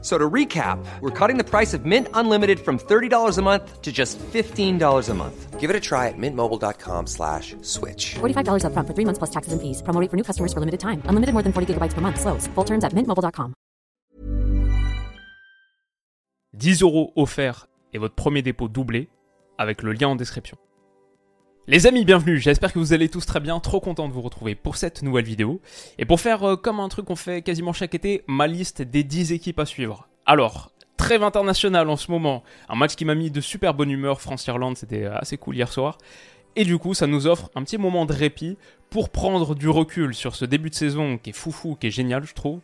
So to recap, we're cutting the price of Mint Unlimited from $30 a month to just $15 a month. Give it a try at mintmobile.com slash switch. $45 upfront for three months plus taxes and fees. Promo rate for new customers for limited time. Unlimited more than 40 gigabytes per month. Slows. Full terms at mintmobile.com. 10 euros offerts et votre premier dépôt doublé avec le lien en description. Les amis, bienvenue, j'espère que vous allez tous très bien, trop content de vous retrouver pour cette nouvelle vidéo. Et pour faire euh, comme un truc qu'on fait quasiment chaque été, ma liste des 10 équipes à suivre. Alors, trêve internationale en ce moment, un match qui m'a mis de super bonne humeur, France-Irlande, c'était assez cool hier soir. Et du coup, ça nous offre un petit moment de répit pour prendre du recul sur ce début de saison qui est foufou, qui est génial, je trouve,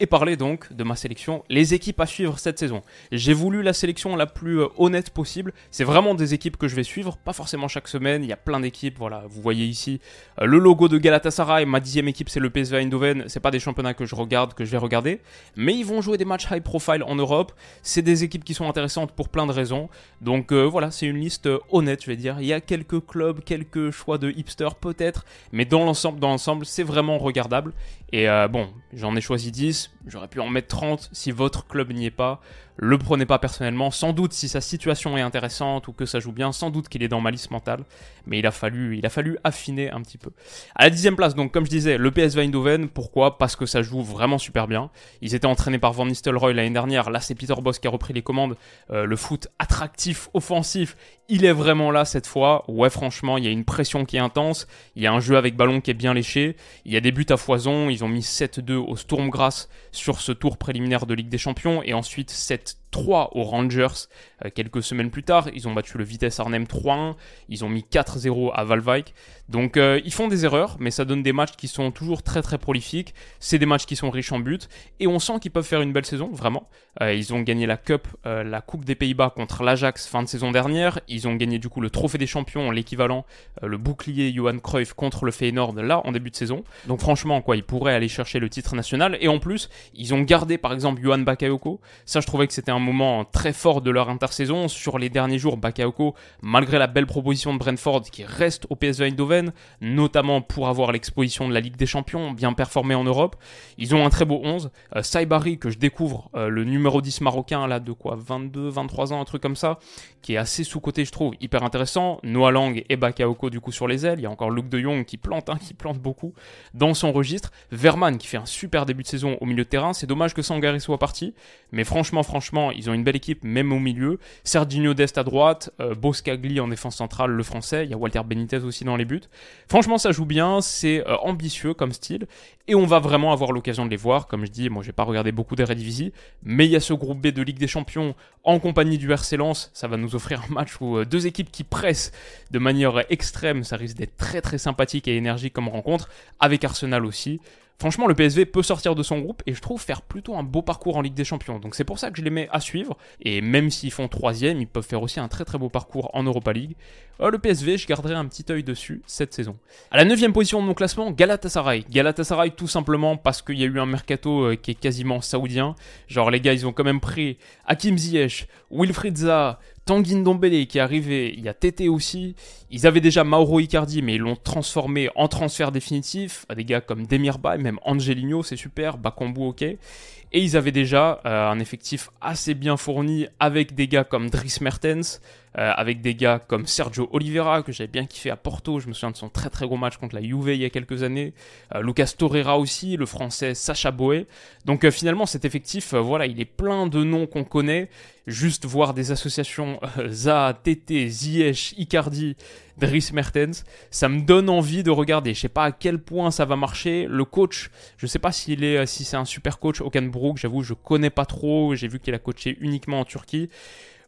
et parler donc de ma sélection, les équipes à suivre cette saison. J'ai voulu la sélection la plus euh, honnête possible. C'est vraiment des équipes que je vais suivre, pas forcément chaque semaine. Il y a plein d'équipes. Voilà, vous voyez ici euh, le logo de Galatasaray. Ma dixième équipe, c'est le PSV Eindhoven. C'est pas des championnats que je regarde, que je vais regarder, mais ils vont jouer des matchs high profile en Europe. C'est des équipes qui sont intéressantes pour plein de raisons. Donc euh, voilà, c'est une liste honnête, je vais dire. Il y a quelques clubs, quelques choix de hipsters peut-être, mais dans l'ensemble, dans l'ensemble, c'est vraiment regardable. Et bon, j'en ai choisi 10 J'aurais pu en mettre 30 si votre club n'y est pas. Le prenez pas personnellement. Sans doute si sa situation est intéressante ou que ça joue bien, sans doute qu'il est dans ma liste mentale. Mais il a fallu, il a fallu affiner un petit peu. À la dixième place, donc comme je disais, le PSV Eindhoven. Pourquoi? Parce que ça joue vraiment super bien. Ils étaient entraînés par Van Nistelrooy l'année dernière. Là, c'est Peter Boss qui a repris les commandes. Euh, le foot attractif, offensif, il est vraiment là cette fois. Ouais, franchement, il y a une pression qui est intense. Il y a un jeu avec ballon qui est bien léché. Il y a des buts à foison. Ils ont mis 7-2 au Sturmgrass sur ce tour préliminaire de Ligue des Champions et ensuite 7-3 aux Rangers euh, quelques semaines plus tard. Ils ont battu le Vitesse Arnhem 3-1, ils ont mis 4-0 à Valvik. Donc euh, ils font des erreurs, mais ça donne des matchs qui sont toujours très très prolifiques. C'est des matchs qui sont riches en buts et on sent qu'ils peuvent faire une belle saison, vraiment. Euh, ils ont gagné la Cup, la Coupe des Pays-Bas contre l'Ajax fin de saison dernière. Ils ont gagné du coup le Trophée des Champions, l'équivalent, le bouclier Johan Cruyff contre le Feyenoord là en début de saison. Donc franchement, quoi, ils pourraient aller chercher le titre national et en plus, ils ont gardé par exemple Johan Bakayoko. Ça, je trouvais que c'était un moment très fort de leur intersaison. Sur les derniers jours, Bakayoko, malgré la belle proposition de Brentford qui reste au PSV Eindhoven, notamment pour avoir l'exposition de la Ligue des Champions, bien performé en Europe, ils ont un très beau 11. Euh, Saibari, que je découvre, euh, le numéro 10 marocain, là, de quoi 22, 23 ans, un truc comme ça, qui est assez sous-côté, je trouve, hyper intéressant. Noah Lang et Bakayoko, du coup, sur les ailes. Il y a encore Luke de Jong qui plante, hein, qui plante beaucoup dans son registre. Verman qui fait un super début de saison au milieu de terrain. C'est dommage que Sangari soit parti, mais franchement, franchement, ils ont une belle équipe, même au milieu. Serginho Dest à droite, euh, Boscagli en défense centrale, le français. Il y a Walter Benitez aussi dans les buts. Franchement, ça joue bien, c'est euh, ambitieux comme style, et on va vraiment avoir l'occasion de les voir. Comme je dis, moi, j'ai pas regardé beaucoup d'Eredivisie, mais il y a ce groupe B de Ligue des Champions en compagnie du RC Lens. Ça va nous offrir un match où euh, deux équipes qui pressent de manière extrême. Ça risque d'être très très sympathique et énergique comme rencontre, avec Arsenal aussi. Franchement, le PSV peut sortir de son groupe et je trouve faire plutôt un beau parcours en Ligue des Champions. Donc c'est pour ça que je les mets à suivre. Et même s'ils font troisième, ils peuvent faire aussi un très très beau parcours en Europa League. Euh, le PSV, je garderai un petit œil dessus cette saison. À la neuvième position de mon classement, Galatasaray. Galatasaray tout simplement parce qu'il y a eu un mercato euh, qui est quasiment saoudien. Genre les gars, ils ont quand même pris Hakim Ziyech, Wilfried Zaha, Tanguy Ndombele qui est arrivé, il y a Tété aussi. Ils avaient déjà Mauro Icardi, mais ils l'ont transformé en transfert définitif. À des gars comme Demirbay, même Angelino, c'est super, Bakambu, ok. Et ils avaient déjà euh, un effectif assez bien fourni avec des gars comme Dries Mertens, euh, avec des gars comme Sergio Oliveira, que j'avais bien kiffé à Porto, je me souviens de son très très gros match contre la Juve il y a quelques années, euh, Lucas Torreira aussi, le français Sacha Boé. Donc finalement cet effectif, voilà, il est plein de noms qu'on connaît, juste voir des associations Za, TT, Ziyech, Icardi, Dries Mertens, ça me donne envie de regarder. Je sais pas à quel point ça va marcher. Le coach, je sais pas s'il est, si c'est un super coach, Okan Brook, j'avoue, je connais pas trop. J'ai vu qu'il a coaché uniquement en Turquie.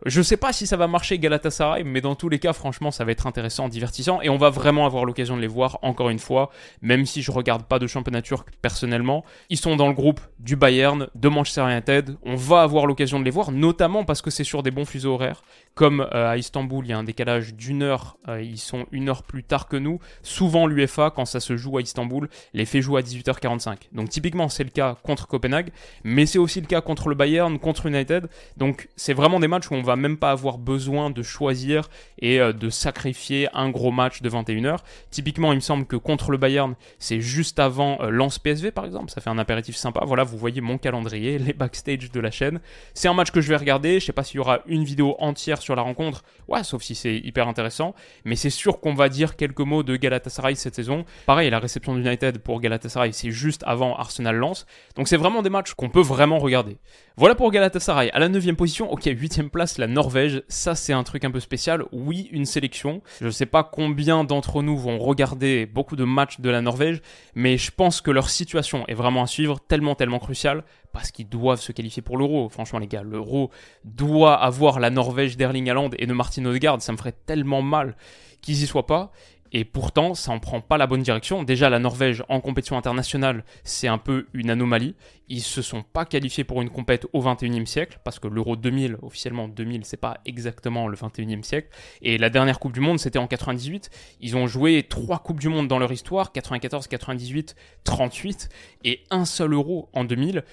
Je sais pas si ça va marcher Galatasaray, mais dans tous les cas, franchement, ça va être intéressant, divertissant, et on va vraiment avoir l'occasion de les voir encore une fois, même si je regarde pas de championnat turc personnellement. Ils sont dans le groupe du Bayern, de Manchester United. On va avoir l'occasion de les voir, notamment parce que c'est sur des bons fuseaux horaires. Comme euh, à Istanbul, il y a un décalage d'une heure, euh, ils sont une heure plus tard que nous. Souvent, l'UFA, quand ça se joue à Istanbul, les fait jouer à 18h45. Donc typiquement, c'est le cas contre Copenhague, mais c'est aussi le cas contre le Bayern, contre United. Donc c'est vraiment des matchs où on va même pas avoir besoin de choisir et euh, de sacrifier un gros match de 21h. Typiquement, il me semble que contre le Bayern, c'est juste avant euh, Lance PSV par exemple, ça fait un apéritif sympa. Voilà, vous voyez mon calendrier, les backstage de la chaîne. C'est un match que je vais regarder, je sais pas s'il y aura une vidéo entière sur la rencontre, ouais, sauf si c'est hyper intéressant, mais c'est sûr qu'on va dire quelques mots de Galatasaray cette saison. Pareil, la réception d'United pour Galatasaray, c'est juste avant Arsenal Lance. Donc c'est vraiment des matchs qu'on peut vraiment regarder. Voilà pour Galatasaray. À la 9 position, ok, 8 place, la Norvège. Ça, c'est un truc un peu spécial. Oui, une sélection. Je ne sais pas combien d'entre nous vont regarder beaucoup de matchs de la Norvège, mais je pense que leur situation est vraiment à suivre, tellement, tellement cruciale, parce qu'ils doivent se qualifier pour l'Euro. Franchement, les gars, l'Euro doit avoir la Norvège d'Erling Haaland et de Martin Odegaard. Ça me ferait tellement mal qu'ils y soient pas. Et pourtant, ça en prend pas la bonne direction. Déjà, la Norvège en compétition internationale, c'est un peu une anomalie. Ils se sont pas qualifiés pour une compète au 21e siècle, parce que l'Euro 2000, officiellement 2000, c'est pas exactement le 21e siècle. Et la dernière Coupe du Monde, c'était en 98. Ils ont joué trois Coupes du Monde dans leur histoire, 94, 98, 38, et un seul Euro en 2000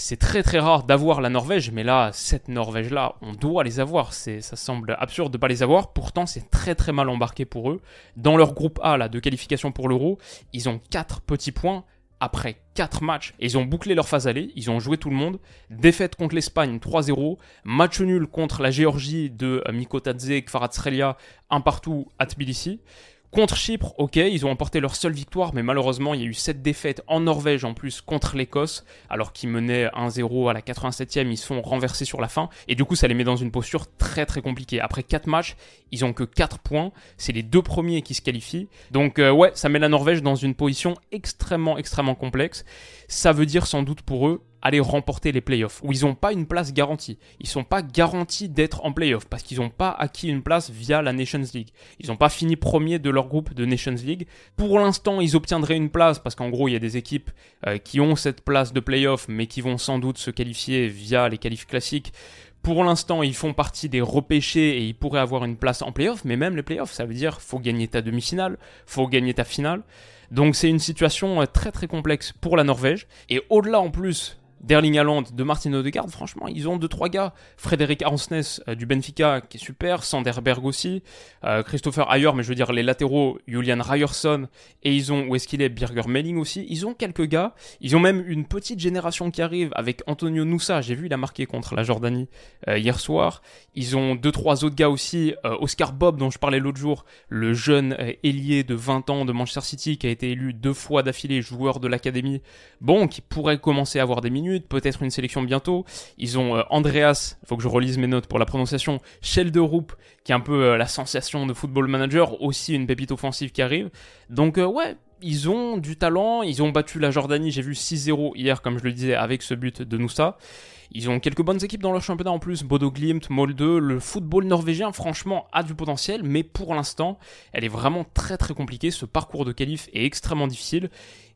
c'est très très rare d'avoir la Norvège, mais là, cette Norvège-là, on doit les avoir. Ça semble absurde de ne pas les avoir. Pourtant, c'est très très mal embarqué pour eux. Dans leur groupe A, là, de qualification pour l'Euro, ils ont 4 petits points après 4 matchs. Et ils ont bouclé leur phase aller, ils ont joué tout le monde. Défaite contre l'Espagne 3-0. Match nul contre la Géorgie de Miko Tadze, Kvaratskhelia, un partout à Tbilissi. Contre Chypre, ok, ils ont emporté leur seule victoire, mais malheureusement, il y a eu cette défaite en Norvège en plus contre l'Écosse, alors qu'ils menaient 1-0 à la 87e, ils sont renversés sur la fin, et du coup, ça les met dans une posture très très compliquée. Après 4 matchs, ils ont que 4 points, c'est les deux premiers qui se qualifient, donc euh, ouais, ça met la Norvège dans une position extrêmement extrêmement complexe. Ça veut dire sans doute pour eux aller remporter les playoffs, où ils n'ont pas une place garantie. Ils sont pas garantis d'être en playoffs, parce qu'ils n'ont pas acquis une place via la Nations League. Ils n'ont pas fini premier de leur groupe de Nations League. Pour l'instant, ils obtiendraient une place, parce qu'en gros, il y a des équipes euh, qui ont cette place de playoff, mais qui vont sans doute se qualifier via les qualifs classiques. Pour l'instant, ils font partie des repêchés et ils pourraient avoir une place en playoff, mais même les playoffs, ça veut dire faut gagner ta demi-finale, faut gagner ta finale. Donc c'est une situation euh, très très complexe pour la Norvège. Et au-delà en plus d'Erling Haaland, de Martin Odegaard, franchement, ils ont deux trois gars. Frédéric Arnsnes euh, du Benfica qui est super, Sanderberg aussi, euh, Christopher Ayer, mais je veux dire les latéraux, Julian Ryerson et ils ont où est-ce qu'il est? Birger Melling aussi. Ils ont quelques gars. Ils ont même une petite génération qui arrive avec Antonio Nusa. J'ai vu il a marqué contre la Jordanie euh, hier soir. Ils ont deux trois autres gars aussi. Oscar Bob dont je parlais l'autre jour, le jeune ailier de 20 ans de Manchester City qui a été élu deux fois d'affilée joueur de l'académie. Bon, qui pourrait commencer à avoir des minutes peut-être une sélection bientôt. Ils ont euh, Andreas, il faut que je relise mes notes pour la prononciation, Schelderup, qui est un peu euh, la sensation de football manager, aussi une pépite offensive qui arrive. Donc euh, ouais, ils ont du talent, ils ont battu la Jordanie, j'ai vu 6-0 hier, comme je le disais, avec ce but de Noussa. Ils ont quelques bonnes équipes dans leur championnat en plus, Bodo Glimt, Molde, le football norvégien franchement a du potentiel, mais pour l'instant, elle est vraiment très très compliquée, ce parcours de qualif est extrêmement difficile,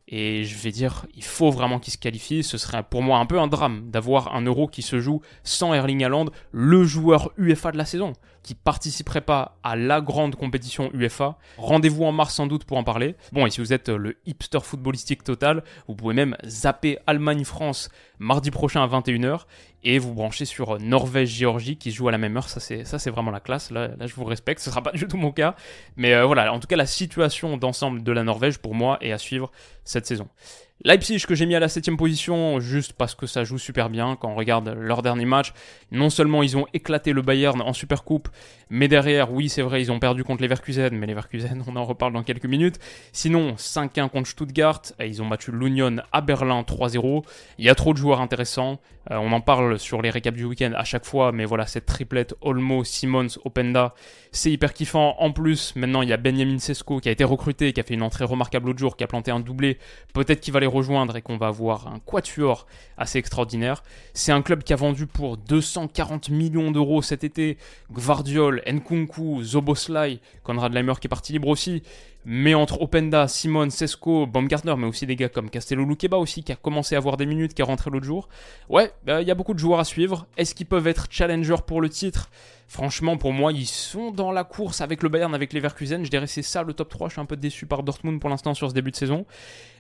et je vais dire, il faut vraiment qu'il se qualifie. Ce serait pour moi un peu un drame d'avoir un euro qui se joue sans Erling Haaland, le joueur UEFA de la saison qui participerait pas à la grande compétition UEFA. Rendez-vous en mars sans doute pour en parler. Bon, et si vous êtes le hipster footballistique total, vous pouvez même zapper Allemagne-France mardi prochain à 21h et vous branchez sur Norvège-Géorgie qui joue à la même heure. Ça, c'est, vraiment la classe. Là, là, je vous respecte. Ce sera pas du tout mon cas. Mais euh, voilà, en tout cas, la situation d'ensemble de la Norvège pour moi est à suivre cette saison. Leipzig que j'ai mis à la 7 position juste parce que ça joue super bien quand on regarde leur dernier match. Non seulement ils ont éclaté le Bayern en Super Coupe, mais derrière, oui c'est vrai, ils ont perdu contre les Verkusen, mais les Verkusen on en reparle dans quelques minutes. Sinon, 5-1 contre Stuttgart, et ils ont battu l'Union à Berlin 3-0. Il y a trop de joueurs intéressants, euh, on en parle sur les récaps du week-end à chaque fois, mais voilà, cette triplette Olmo, Simons, Openda, c'est hyper kiffant. En plus, maintenant il y a Benjamin Sesko qui a été recruté, qui a fait une entrée remarquable l'autre jour, qui a planté un doublé. Peut-être qu'il va rejoindre et qu'on va avoir un quatuor assez extraordinaire. C'est un club qui a vendu pour 240 millions d'euros cet été Gvardiol, Nkunku, Zoboslai, Konrad Leimer qui est parti libre aussi. Mais entre Openda, Simon, Sesko, Baumgartner, mais aussi des gars comme Castello Luqueba aussi, qui a commencé à avoir des minutes, qui est rentré l'autre jour. Ouais, bah, il y a beaucoup de joueurs à suivre. Est-ce qu'ils peuvent être challengers pour le titre? Franchement, pour moi, ils sont dans la course avec le Bayern, avec les Leverkusen. Je dirais c'est ça le top 3. Je suis un peu déçu par Dortmund pour l'instant sur ce début de saison.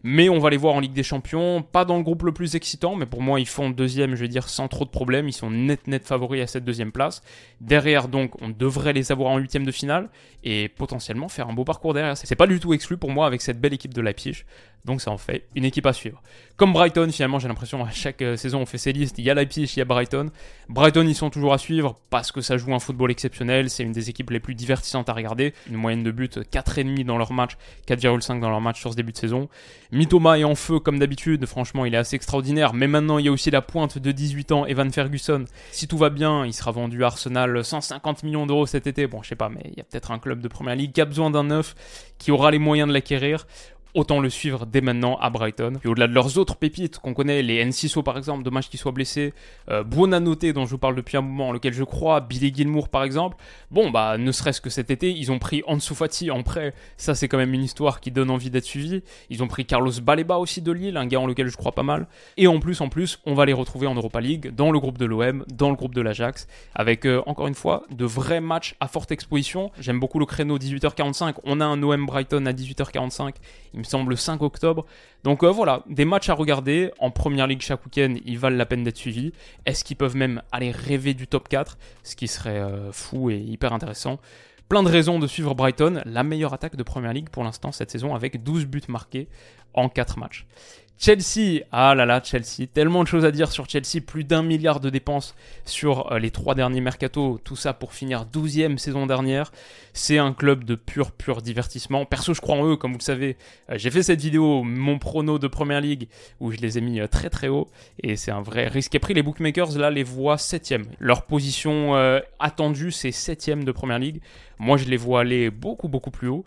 Mais on va les voir en Ligue des Champions. Pas dans le groupe le plus excitant, mais pour moi, ils font deuxième, je vais dire, sans trop de problèmes. Ils sont net, net favoris à cette deuxième place. Derrière, donc, on devrait les avoir en huitième de finale et potentiellement faire un beau parcours derrière. C'est pas du tout exclu pour moi avec cette belle équipe de Leipzig. Donc ça en fait une équipe à suivre. Comme Brighton, finalement, j'ai l'impression à chaque euh, saison on fait ces listes. Il y a Leipzig, il y a Brighton. Brighton, ils sont toujours à suivre parce que ça joue un football exceptionnel. C'est une des équipes les plus divertissantes à regarder. Une moyenne de buts 4,5 dans leur match, 4,5 dans leur match sur ce début de saison. Mitoma est en feu comme d'habitude. Franchement, il est assez extraordinaire. Mais maintenant, il y a aussi la pointe de 18 ans, Evan Ferguson. Si tout va bien, il sera vendu à Arsenal 150 millions d'euros cet été. Bon, je sais pas, mais il y a peut-être un club de première ligue qui a besoin d'un neuf, qui aura les moyens de l'acquérir autant le suivre dès maintenant à Brighton. Puis au-delà de leurs autres pépites qu'on connaît, les Enciso par exemple, dommage qu'ils soient blessés, euh, Buonanotte dont je vous parle depuis un moment, lequel je crois, Billy Gilmour par exemple, bon bah ne serait-ce que cet été, ils ont pris Ansu Fati en prêt, ça c'est quand même une histoire qui donne envie d'être suivie. Ils ont pris Carlos Baleba aussi de Lille, un gars en lequel je crois pas mal. Et en plus, en plus, on va les retrouver en Europa League, dans le groupe de l'OM, dans le groupe de l'Ajax, avec euh, encore une fois de vrais matchs à forte exposition. J'aime beaucoup le créneau 18h45, on a un OM Brighton à 18h45, il me semble 5 octobre donc euh, voilà, des matchs à regarder. En première ligue chaque week-end, ils valent la peine d'être suivis. Est-ce qu'ils peuvent même aller rêver du top 4 Ce qui serait euh, fou et hyper intéressant. Plein de raisons de suivre Brighton, la meilleure attaque de première ligue pour l'instant cette saison avec 12 buts marqués en 4 matchs. Chelsea, ah là là, Chelsea, tellement de choses à dire sur Chelsea, plus d'un milliard de dépenses sur euh, les trois derniers mercatos, tout ça pour finir 12e saison dernière. C'est un club de pur, pur divertissement. Perso, je crois en eux, comme vous le savez. Euh, j'ai fait cette vidéo, mon prono de Première Ligue, où je les ai mis euh, très très haut, et c'est un vrai risque. Pris, les bookmakers, là, les voient 7e. Leur position attendue, c'est 7e de Première Ligue. Moi, je les vois aller beaucoup, beaucoup plus haut.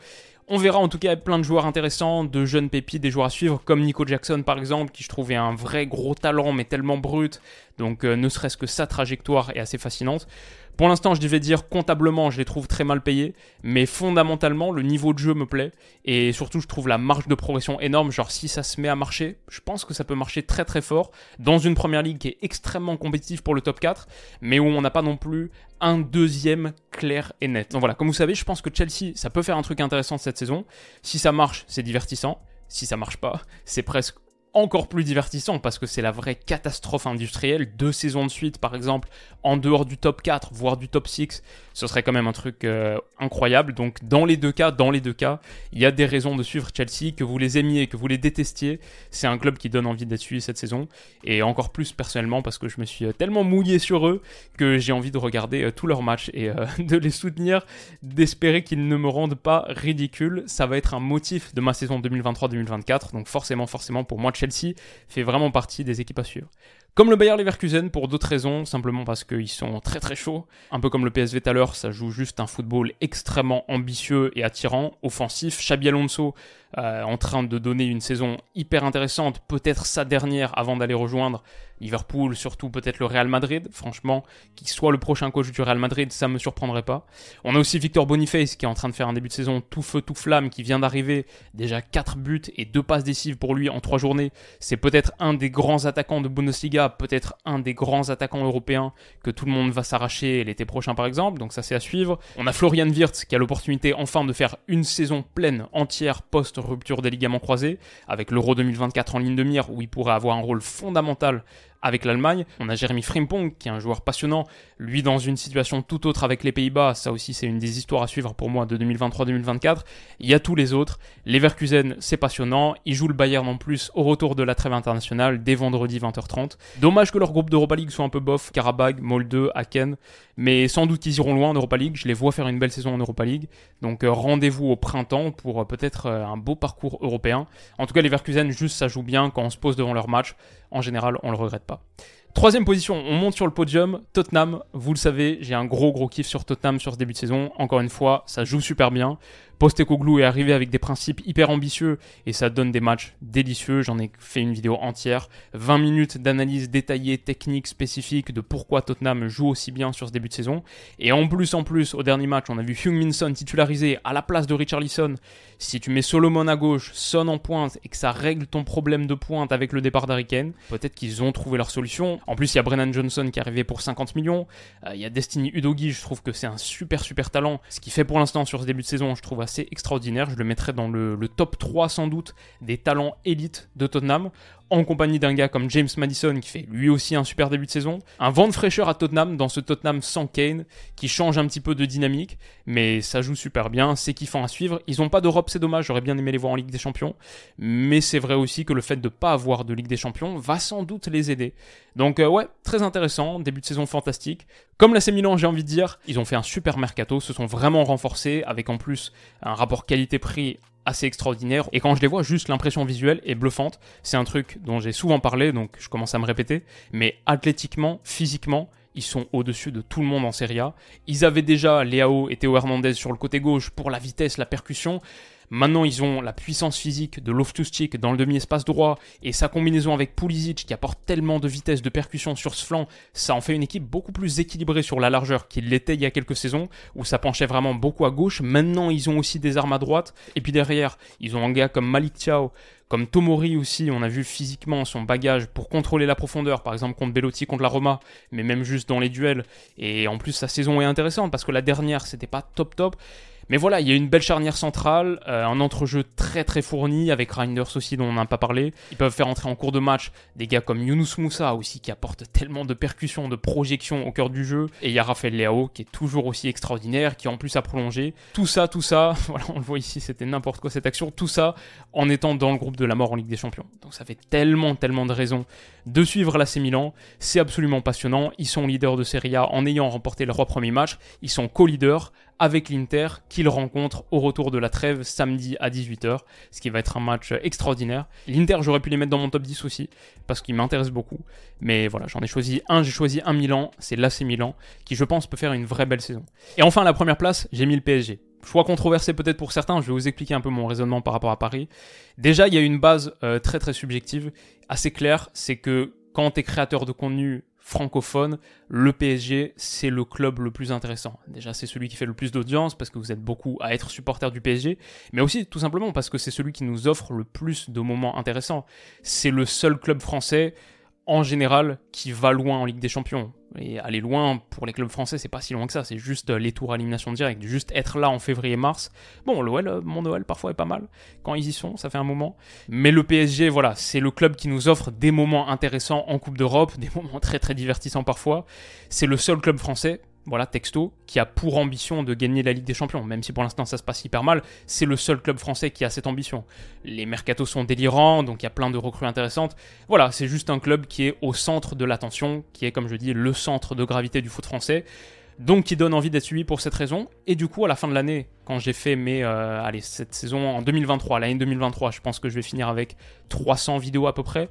On verra en tout cas plein de joueurs intéressants, de jeunes pépites, des joueurs à suivre, comme Nico Jackson par exemple, qui je trouvais un vrai gros talent, mais tellement brut. Donc euh, ne serait-ce que sa trajectoire est assez fascinante. Pour l'instant, je devais dire comptablement, je les trouve très mal payés, mais fondamentalement, le niveau de jeu me plaît et surtout, je trouve la marge de progression énorme. Genre, si ça se met à marcher, je pense que ça peut marcher très très fort dans une première ligue qui est extrêmement compétitive pour le top 4, mais où on n'a pas non plus un deuxième clair et net. Donc voilà, comme vous savez, je pense que Chelsea, ça peut faire un truc intéressant cette saison. Si ça marche, c'est divertissant. Si ça marche pas, c'est presque encore plus divertissant parce que c'est la vraie catastrophe industrielle. Deux saisons de suite, par exemple, en dehors du top 4, voire du top 6, ce serait quand même un truc euh, incroyable. Donc, dans les deux cas, dans les deux cas, il y a des raisons de suivre Chelsea, que vous les aimiez, que vous les détestiez. C'est un club qui donne envie d'être suivi cette saison. Et encore plus personnellement parce que je me suis euh, tellement mouillé sur eux que j'ai envie de regarder euh, tous leurs matchs et de les soutenir, d'espérer qu'ils ne me rendent pas ridicule. Ça va être un motif de ma saison 2023-2024. Donc, forcément, forcément, pour moi, Chelsea fait vraiment partie des équipes à suivre. Comme le Bayer Leverkusen pour d'autres raisons, simplement parce qu'ils sont très très chauds. Un peu comme le PSV tout à l'heure, ça joue juste un football extrêmement ambitieux et attirant, offensif. Xabi Alonso euh, en train de donner une saison hyper intéressante, peut-être sa dernière avant d'aller rejoindre Liverpool, surtout peut-être le Real Madrid. Franchement, qu'il soit le prochain coach du Real Madrid, ça me surprendrait pas. On a aussi Victor Boniface qui est en train de faire un début de saison tout feu tout flamme, qui vient d'arriver, déjà 4 buts et 2 passes décisives pour lui en 3 journées. C'est peut-être un des grands attaquants de Bundesliga, peut-être un des grands attaquants européens que tout le monde va s'arracher l'été prochain par exemple, donc ça c'est à suivre. On a Florian Wirtz qui a l'opportunité enfin de faire une saison pleine, entière, post-rupture des ligaments croisés, avec l'Euro 2024 en ligne de mire où il pourrait avoir un rôle fondamental avec l'Allemagne. On a Jeremy Frimpong, qui est un joueur passionnant, lui dans une situation tout autre avec les Pays-Bas. Ça aussi, c'est une des histoires à suivre pour moi de 2023-2024. Il y a tous les autres. Leverkusen, c'est passionnant. Ils jouent le Bayern en plus au retour de la trêve internationale dès vendredi 20h30. Dommage que leur groupe d'Europa League soit un peu bof. Karabag, Molde, Aken. Mais sans doute qu'ils iront loin en Europa League. Je les vois faire une belle saison en Europa League. Donc euh, rendez-vous au printemps pour euh, peut-être euh, un beau parcours européen. En tout cas, Leverkusen, juste ça joue bien quand on se pose devant leur match. En général, on le regrette pas. Troisième position, on monte sur le podium. Tottenham, vous le savez, j'ai un gros gros kiff sur Tottenham sur ce début de saison. Encore une fois, ça joue super bien. Postecoglou est arrivé avec des principes hyper ambitieux et ça donne des matchs délicieux. J'en ai fait une vidéo entière. 20 minutes d'analyse détaillée, technique, spécifique de pourquoi Tottenham joue aussi bien sur ce début de saison. Et en plus, en plus, au dernier match, on a vu Minson titularisé à la place de Richarlison. Si tu mets Solomon à gauche, Son en pointe et que ça règle ton problème de pointe avec le départ d'Ariken, peut-être qu'ils ont trouvé leur solution. En plus, il y a Brennan Johnson qui est arrivé pour 50 millions. Euh, il y a Destiny Udogi, je trouve que c'est un super super talent. Ce qui fait pour l'instant sur ce début de saison, je trouve assez extraordinaire. Je le mettrais dans le, le top 3 sans doute des talents élites de Tottenham en compagnie d'un gars comme James Madison qui fait lui aussi un super début de saison. Un vent de fraîcheur à Tottenham dans ce Tottenham sans Kane qui change un petit peu de dynamique, mais ça joue super bien, c'est kiffant à suivre. Ils ont pas d'Europe, c'est dommage, j'aurais bien aimé les voir en Ligue des Champions, mais c'est vrai aussi que le fait de pas avoir de Ligue des Champions va sans doute les aider. Donc euh, ouais, très intéressant, début de saison fantastique. Comme la Milan, j'ai envie de dire, ils ont fait un super mercato, se sont vraiment renforcés avec en plus un rapport qualité-prix assez extraordinaire. Et quand je les vois, juste l'impression visuelle est bluffante. C'est un truc dont j'ai souvent parlé, donc je commence à me répéter. Mais athlétiquement, physiquement, ils sont au-dessus de tout le monde en Serie A. Ils avaient déjà Léao et Théo Hernandez sur le côté gauche pour la vitesse, la percussion. Maintenant, ils ont la puissance physique de Loftus-Cheek dans le demi-espace droit et sa combinaison avec Pulisic qui apporte tellement de vitesse, de percussion sur ce flanc, ça en fait une équipe beaucoup plus équilibrée sur la largeur qu'il l'était il y a quelques saisons où ça penchait vraiment beaucoup à gauche. Maintenant, ils ont aussi des armes à droite et puis derrière, ils ont un gars comme Malik Thiao comme Tomori aussi, on a vu physiquement son bagage pour contrôler la profondeur, par exemple contre Bellotti, contre la Roma, mais même juste dans les duels. Et en plus, sa saison est intéressante parce que la dernière, c'était pas top top. Mais voilà, il y a une belle charnière centrale, euh, un entrejeu très très fourni avec Reinders aussi dont on n'a pas parlé. Ils peuvent faire entrer en cours de match des gars comme Yunus Moussa aussi qui apporte tellement de percussions, de projections au cœur du jeu. Et il y a Raphaël Leao qui est toujours aussi extraordinaire, qui en plus a prolongé. Tout ça, tout ça, voilà, on le voit ici, c'était n'importe quoi cette action. Tout ça en étant dans le groupe de la mort en Ligue des Champions. Donc ça fait tellement, tellement de raisons de suivre l'AC Milan. C'est absolument passionnant. Ils sont leaders de Serie A en ayant remporté leurs trois premiers matchs. Ils sont co-leaders avec l'Inter qu'ils rencontrent au retour de la trêve samedi à 18h, ce qui va être un match extraordinaire. L'Inter, j'aurais pu les mettre dans mon top 10 aussi, parce qu'ils m'intéressent beaucoup. Mais voilà, j'en ai choisi un, j'ai choisi un Milan, c'est l'AC Milan, qui je pense peut faire une vraie belle saison. Et enfin, la première place, j'ai mis le PSG. Choix controversé peut-être pour certains, je vais vous expliquer un peu mon raisonnement par rapport à Paris. Déjà, il y a une base euh, très très subjective, assez claire, c'est que quand tu es créateur de contenu francophone, le PSG, c'est le club le plus intéressant. Déjà, c'est celui qui fait le plus d'audience parce que vous êtes beaucoup à être supporter du PSG, mais aussi tout simplement parce que c'est celui qui nous offre le plus de moments intéressants. C'est le seul club français en général qui va loin en Ligue des Champions. Et aller loin pour les clubs français, c'est pas si loin que ça, c'est juste euh, les tours à élimination directe, juste être là en février-mars. Bon, l'OL, euh, mon Noël parfois est pas mal quand ils y sont, ça fait un moment. Mais le PSG, voilà, c'est le club qui nous offre des moments intéressants en Coupe d'Europe, des moments très très divertissants parfois. C'est le seul club français voilà, texto, qui a pour ambition de gagner la Ligue des Champions, même si pour l'instant ça se passe hyper mal, c'est le seul club français qui a cette ambition. Les mercatos sont délirants, donc il y a plein de recrues intéressantes. Voilà, c'est juste un club qui est au centre de l'attention, qui est, comme je dis, le centre de gravité du foot français, donc qui donne envie d'être suivi pour cette raison. Et du coup, à la fin de l'année, quand j'ai fait mes, euh, allez, cette saison en 2023, l'année 2023, je pense que je vais finir avec 300 vidéos à peu près.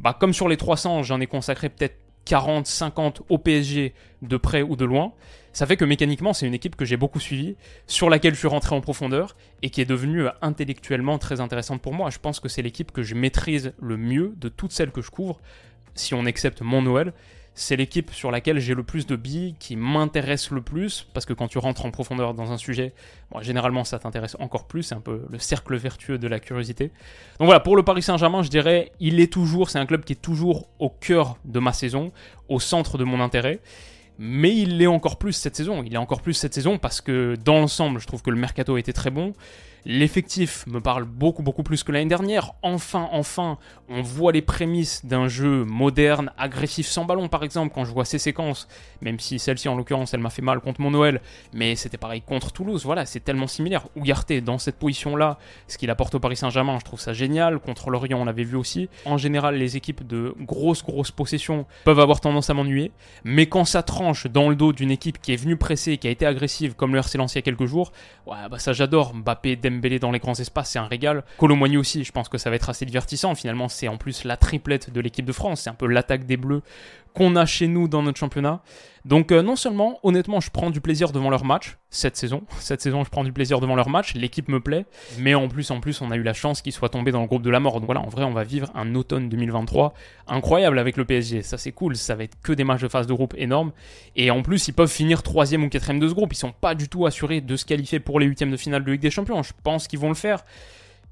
Bah, comme sur les 300, j'en ai consacré peut-être 40, 50 au PSG de près ou de loin, ça fait que mécaniquement c'est une équipe que j'ai beaucoup suivie, sur laquelle je suis rentré en profondeur et qui est devenue intellectuellement très intéressante pour moi. Je pense que c'est l'équipe que je maîtrise le mieux de toutes celles que je couvre, si on accepte mon Noël c'est l'équipe sur laquelle j'ai le plus de billes, qui m'intéresse le plus, parce que quand tu rentres en profondeur dans un sujet, généralement ça t'intéresse encore plus, c'est un peu le cercle vertueux de la curiosité. Donc voilà, pour le Paris Saint-Germain, je dirais, il est toujours, c'est un club qui est toujours au cœur de ma saison, au centre de mon intérêt. Mais il l'est encore plus cette saison. Il est encore plus cette saison parce que dans l'ensemble, je trouve que le mercato était très bon. L'effectif me parle beaucoup beaucoup plus que l'année dernière. Enfin, enfin, on voit les prémices d'un jeu moderne, agressif sans ballon par exemple quand je vois ces séquences, même si celle-ci en l'occurrence elle m'a fait mal contre mon Noël, mais c'était pareil contre Toulouse, voilà, c'est tellement similaire. Ougarté dans cette position-là, ce qu'il apporte au Paris Saint-Germain, je trouve ça génial. Contre Lorient, on l'avait vu aussi. En général, les équipes de grosses grosses possessions peuvent avoir tendance à m'ennuyer, mais quand ça tranche dans le dos d'une équipe qui est venue presser, qui a été agressive comme le RC Lens il y a quelques jours, ouais, bah ça j'adore. Mbappé, Dembélé dans les grands espaces, c'est un régal. Colomboigny aussi, je pense que ça va être assez divertissant. Finalement, c'est en plus la triplette de l'équipe de France. C'est un peu l'attaque des Bleus qu'on a chez nous dans notre championnat. Donc euh, non seulement, honnêtement, je prends du plaisir devant leur match cette saison. Cette saison, je prends du plaisir devant leur match. L'équipe me plaît, mais en plus, en plus, on a eu la chance qu'ils soient tombés dans le groupe de la mort. Donc voilà, en vrai, on va vivre un automne 2023 incroyable avec le PSG. Ça, c'est cool. Ça va être que des matchs de phase de groupe énormes. Et en plus, ils peuvent finir troisième ou quatrième de ce groupe. Ils sont pas du tout assurés de se qualifier pour les huitièmes de finale de Ligue des Champions. Je pense qu'ils vont le faire.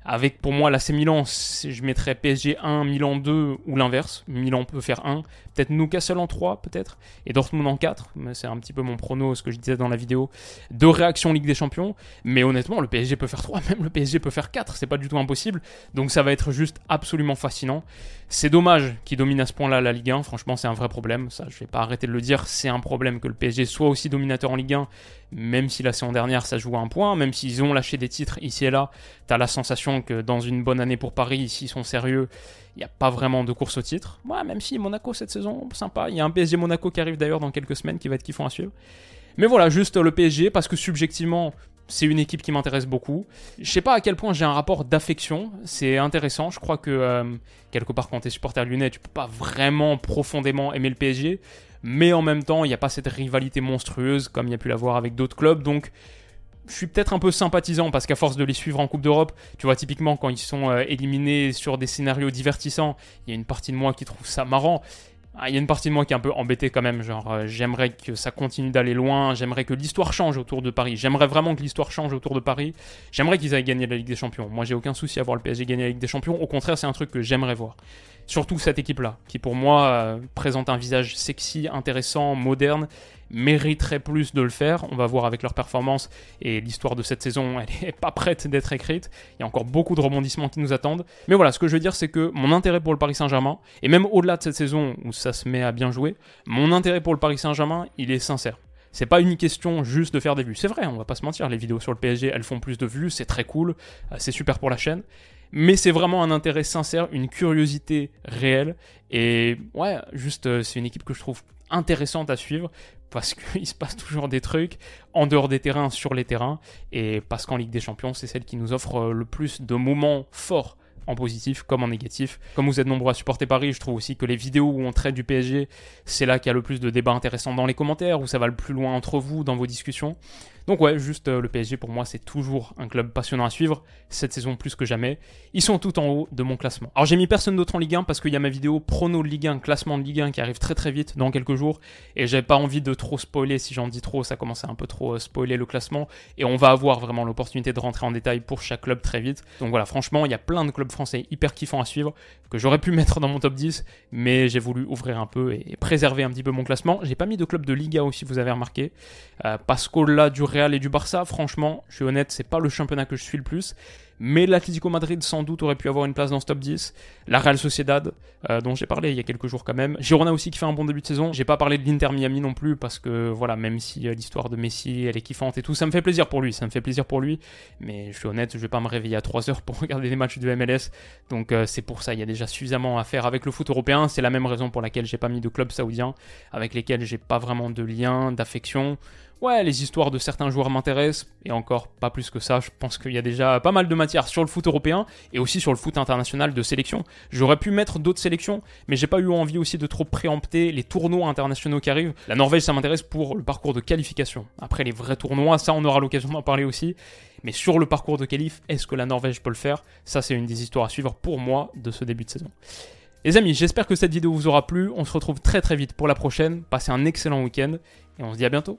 Avec pour moi l'AC Milan, je mettrais PSG 1, Milan 2 ou l'inverse. Milan peut faire 1, peut-être Newcastle en 3 peut-être, et Dortmund en 4. C'est un petit peu mon prono, ce que je disais dans la vidéo. Deux réactions Ligue des Champions, mais honnêtement le PSG peut faire 3, même le PSG peut faire 4, c'est pas du tout impossible. Donc ça va être juste absolument fascinant. C'est dommage qu'il domine à ce point-là la Ligue 1, franchement c'est un vrai problème, ça je vais pas arrêter de le dire, c'est un problème que le PSG soit aussi dominateur en Ligue 1, même si la saison dernière ça joue à un point, même s'ils ont lâché des titres ici et là, t'as la sensation que dans une bonne année pour Paris, s'ils sont sérieux, il n'y a pas vraiment de course au titre. Ouais, même si Monaco cette saison, sympa. Il y a un PSG Monaco qui arrive d'ailleurs dans quelques semaines qui va être kiffant à suivre. Mais voilà, juste le PSG, parce que subjectivement, c'est une équipe qui m'intéresse beaucoup. Je sais pas à quel point j'ai un rapport d'affection, c'est intéressant. Je crois que euh, quelque part quand tu es supporter lyonnais, tu peux pas vraiment profondément aimer le PSG, mais en même temps, il n'y a pas cette rivalité monstrueuse comme il y a pu l'avoir avec d'autres clubs. Donc je suis peut-être un peu sympathisant parce qu'à force de les suivre en Coupe d'Europe, tu vois, typiquement quand ils sont euh, éliminés sur des scénarios divertissants, il y a une partie de moi qui trouve ça marrant. Ah, il y a une partie de moi qui est un peu embêtée quand même, genre euh, j'aimerais que ça continue d'aller loin, j'aimerais que l'histoire change autour de Paris, j'aimerais vraiment que l'histoire change autour de Paris, j'aimerais qu'ils aillent gagner la Ligue des Champions. Moi j'ai aucun souci à voir le PSG gagner la Ligue des Champions, au contraire c'est un truc que j'aimerais voir. Surtout cette équipe-là, qui pour moi euh, présente un visage sexy, intéressant, moderne, mériterait plus de le faire. On va voir avec leur performance et l'histoire de cette saison, elle est pas prête d'être écrite. Il y a encore beaucoup de rebondissements qui nous attendent. Mais voilà, ce que je veux dire, c'est que mon intérêt pour le Paris Saint-Germain, et même au-delà de cette saison où ça se met à bien jouer, mon intérêt pour le Paris Saint-Germain, il est sincère. C'est pas une question juste de faire des vues. C'est vrai, on va pas se mentir, les vidéos sur le PSG, elles font plus de vues, c'est très cool, euh, c'est super pour la chaîne mais c'est vraiment un intérêt sincère, une curiosité réelle. Et ouais, juste, euh, c'est une équipe que je trouve intéressante à suivre parce qu'il se passe toujours des trucs en dehors des terrains, sur les terrains, et parce qu'en Ligue des Champions, c'est celle qui nous offre euh, le plus de moments forts en positif comme en négatif. Comme vous êtes nombreux à supporter Paris, je trouve aussi que les vidéos où on traite du PSG, c'est là qu'il y a le plus de débats intéressants dans les commentaires, où ça va le plus loin entre vous dans vos discussions. Donc ouais, juste euh, le PSG pour moi c'est toujours un club passionnant à suivre, cette saison plus que jamais. Ils sont tout en haut de mon classement. Alors j'ai mis personne d'autre en Ligue 1 parce qu'il y a ma vidéo prono de Ligue 1, classement de Ligue 1 qui arrive très très vite dans quelques jours et j'avais pas envie de trop spoiler, si j'en dis trop ça commence à un peu trop euh, spoiler le classement et on va avoir vraiment l'opportunité de rentrer en détail pour chaque club très vite. Donc voilà, franchement il y a plein de clubs français hyper kiffants à suivre que j'aurais pu mettre dans mon top 10 mais j'ai voulu ouvrir un peu et préserver un petit peu mon classement. J'ai pas mis de club de Liga aussi vous avez remarqué euh, parce qu'au-delà du Real et du Barça, franchement, je suis honnête, c'est pas le championnat que je suis le plus. Mais l'Atlético Madrid, sans doute, aurait pu avoir une place dans ce top 10. La Real Sociedad, euh, dont j'ai parlé il y a quelques jours quand même. Girona aussi qui fait un bon début de saison. J'ai pas parlé de l'Inter Miami non plus, parce que voilà, même si euh, l'histoire de Messi, elle est kiffante et tout, ça me fait plaisir pour lui. Ça me fait plaisir pour lui. Mais je suis honnête, je vais pas me réveiller à 3 heures pour regarder les matchs du MLS. Donc euh, c'est pour ça, il y a déjà suffisamment à faire avec le foot européen. C'est la même raison pour laquelle j'ai pas mis de club saoudien, avec lesquels j'ai pas vraiment de lien, d'affection ouais, les histoires de certains joueurs m'intéressent, et encore pas plus que ça, je pense qu'il y a déjà pas mal de matière sur le foot européen, et aussi sur le foot international de sélection. J'aurais pu mettre d'autres sélections, mais j'ai pas eu envie aussi de trop préempter les tournois internationaux qui arrivent. La Norvège, ça m'intéresse pour le parcours de qualification. Après, les vrais tournois, ça, on aura l'occasion d'en parler aussi. Mais sur le parcours de qualif, est-ce que la Norvège peut le faire? Ça, c'est une des histoires à suivre pour moi de ce début de saison. Les amis, j'espère que cette vidéo vous aura plu. On se retrouve très très vite pour la prochaine. Passez un excellent week-end et on se dit à bientôt.